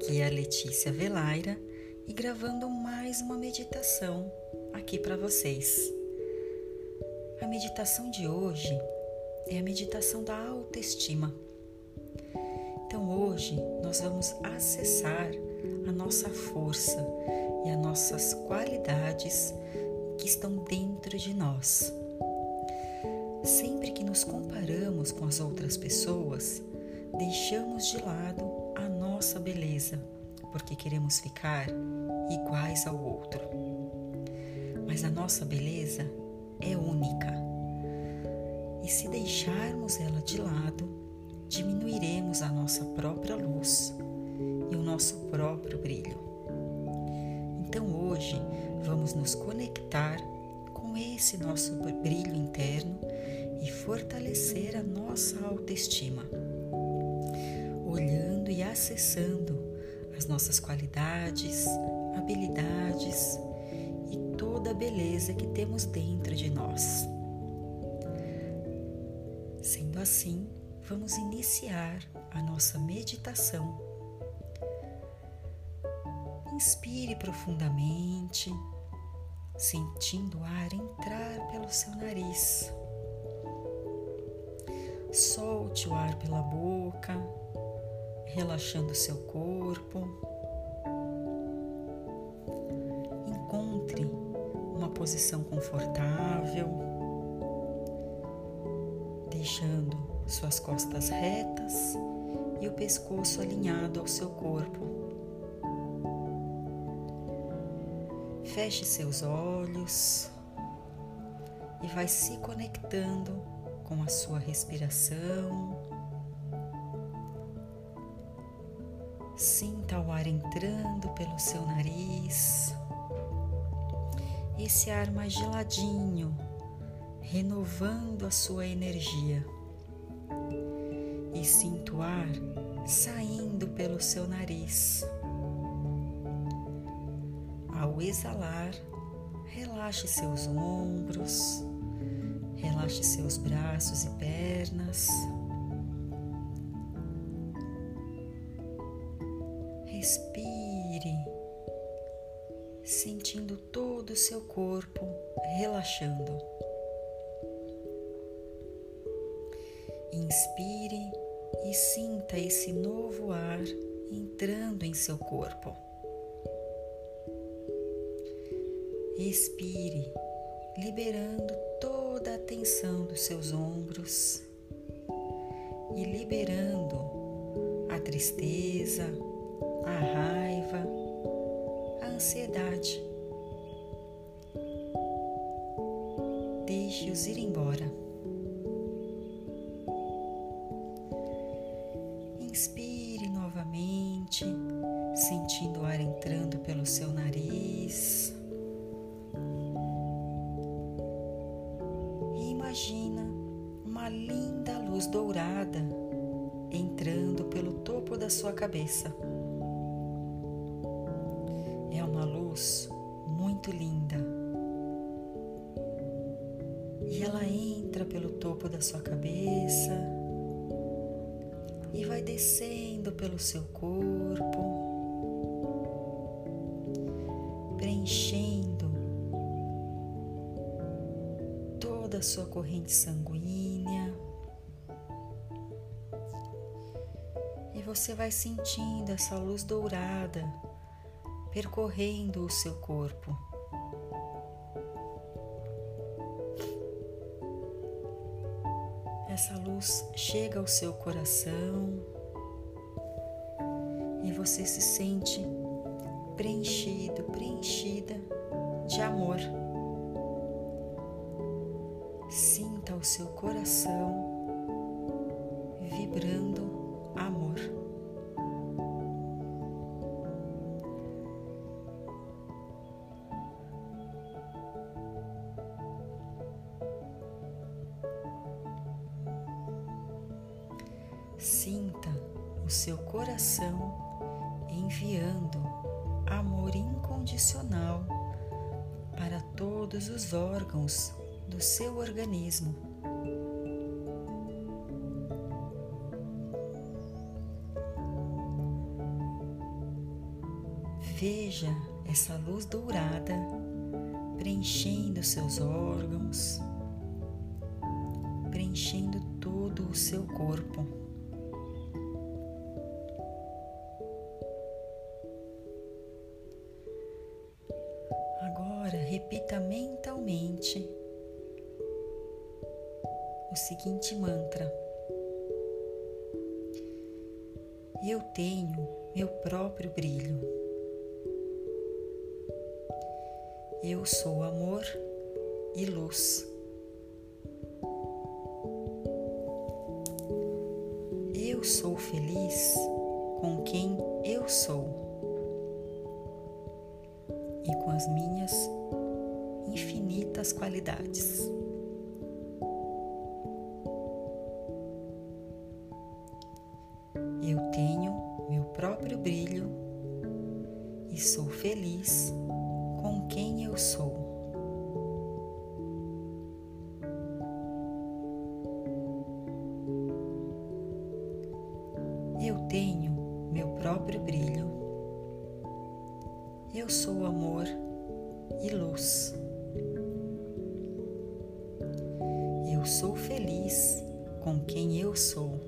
Aqui é a Letícia Velaira e gravando mais uma meditação aqui para vocês. A meditação de hoje é a meditação da autoestima. Então hoje nós vamos acessar a nossa força e as nossas qualidades que estão dentro de nós. Sempre que nos comparamos com as outras pessoas, deixamos de lado nossa beleza, porque queremos ficar iguais ao outro. Mas a nossa beleza é única. E se deixarmos ela de lado, diminuiremos a nossa própria luz e o nosso próprio brilho. Então hoje vamos nos conectar com esse nosso brilho interno e fortalecer a nossa autoestima olhando e acessando as nossas qualidades, habilidades e toda a beleza que temos dentro de nós. Sendo assim, vamos iniciar a nossa meditação. Inspire profundamente, sentindo o ar entrar pelo seu nariz. Solte o ar pela boca relaxando seu corpo. Encontre uma posição confortável, deixando suas costas retas e o pescoço alinhado ao seu corpo. Feche seus olhos e vai se conectando com a sua respiração Sinta o ar entrando pelo seu nariz, esse ar mais geladinho, renovando a sua energia. E sinta o ar saindo pelo seu nariz. Ao exalar, relaxe seus ombros, relaxe seus braços e pernas. Respire, sentindo todo o seu corpo relaxando. Inspire e sinta esse novo ar entrando em seu corpo. Expire, liberando toda a tensão dos seus ombros e liberando a tristeza, a raiva, a ansiedade. Deixe-os ir embora. Inspire novamente, sentindo o ar entrando pelo seu nariz. E imagina uma linda luz dourada entrando pelo topo da sua cabeça da sua cabeça e vai descendo pelo seu corpo, preenchendo toda a sua corrente sanguínea. E você vai sentindo essa luz dourada percorrendo o seu corpo. Essa luz chega ao seu coração e você se sente preenchido, preenchida de amor. Sinta o seu coração vibrando Sinta o seu coração enviando amor incondicional para todos os órgãos do seu organismo. Veja essa luz dourada preenchendo seus órgãos, preenchendo todo o seu corpo. Repita mentalmente o seguinte mantra: Eu tenho meu próprio brilho. Eu sou amor e luz. Eu sou feliz com quem eu sou e com as minhas infinitas qualidades. Eu tenho meu próprio brilho e sou feliz com quem eu sou. Eu tenho meu próprio brilho. Eu sou amor e luz. Eu sou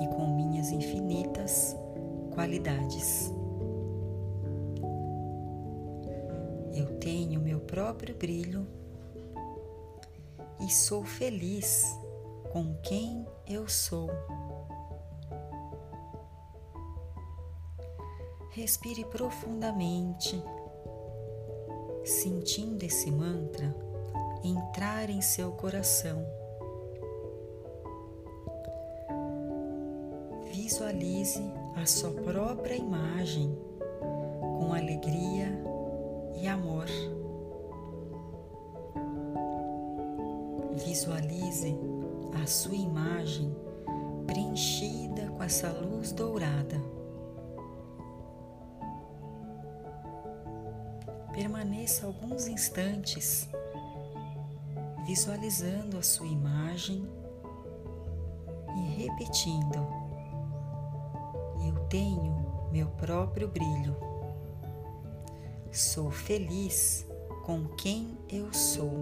e com minhas infinitas qualidades. Eu tenho meu próprio brilho e sou feliz com quem eu sou. Respire profundamente, sentindo esse mantra entrar em seu coração. Visualize a sua própria imagem com alegria e amor. Visualize a sua imagem preenchida com essa luz dourada. Permaneça alguns instantes visualizando a sua imagem e repetindo: Eu tenho meu próprio brilho. Sou feliz com quem eu sou.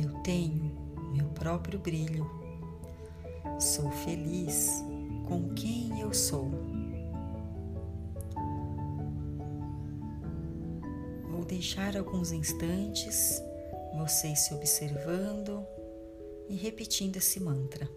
Eu tenho meu próprio brilho. Sou feliz com quem eu sou. Vou deixar alguns instantes vocês se observando e repetindo esse mantra.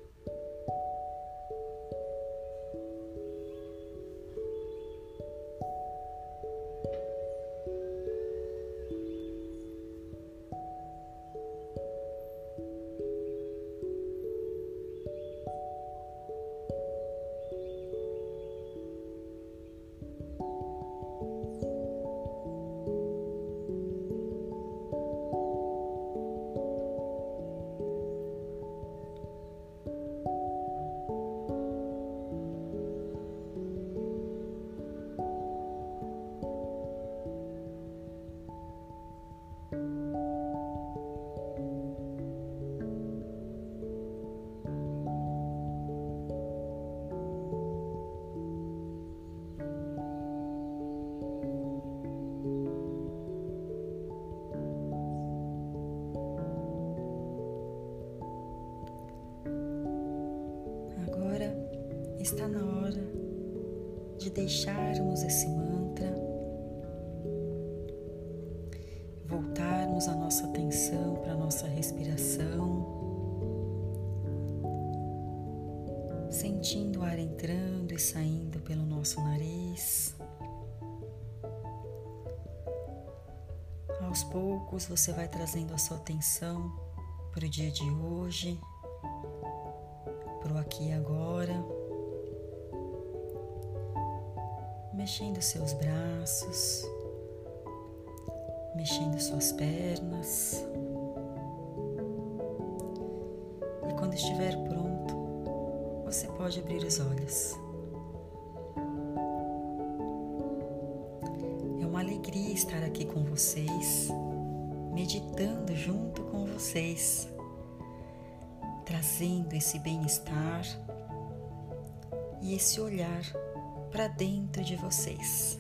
Está na hora de deixarmos esse mantra, voltarmos a nossa atenção para a nossa respiração, sentindo o ar entrando e saindo pelo nosso nariz. Aos poucos você vai trazendo a sua atenção para o dia de hoje, para o aqui e agora. Mexendo seus braços, mexendo suas pernas. E quando estiver pronto, você pode abrir os olhos. É uma alegria estar aqui com vocês, meditando junto com vocês. trazendo esse bem-estar e esse olhar para dentro de vocês.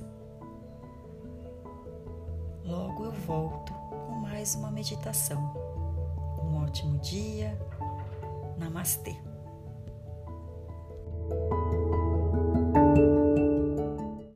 Logo eu volto com mais uma meditação. Um ótimo dia. Namastê.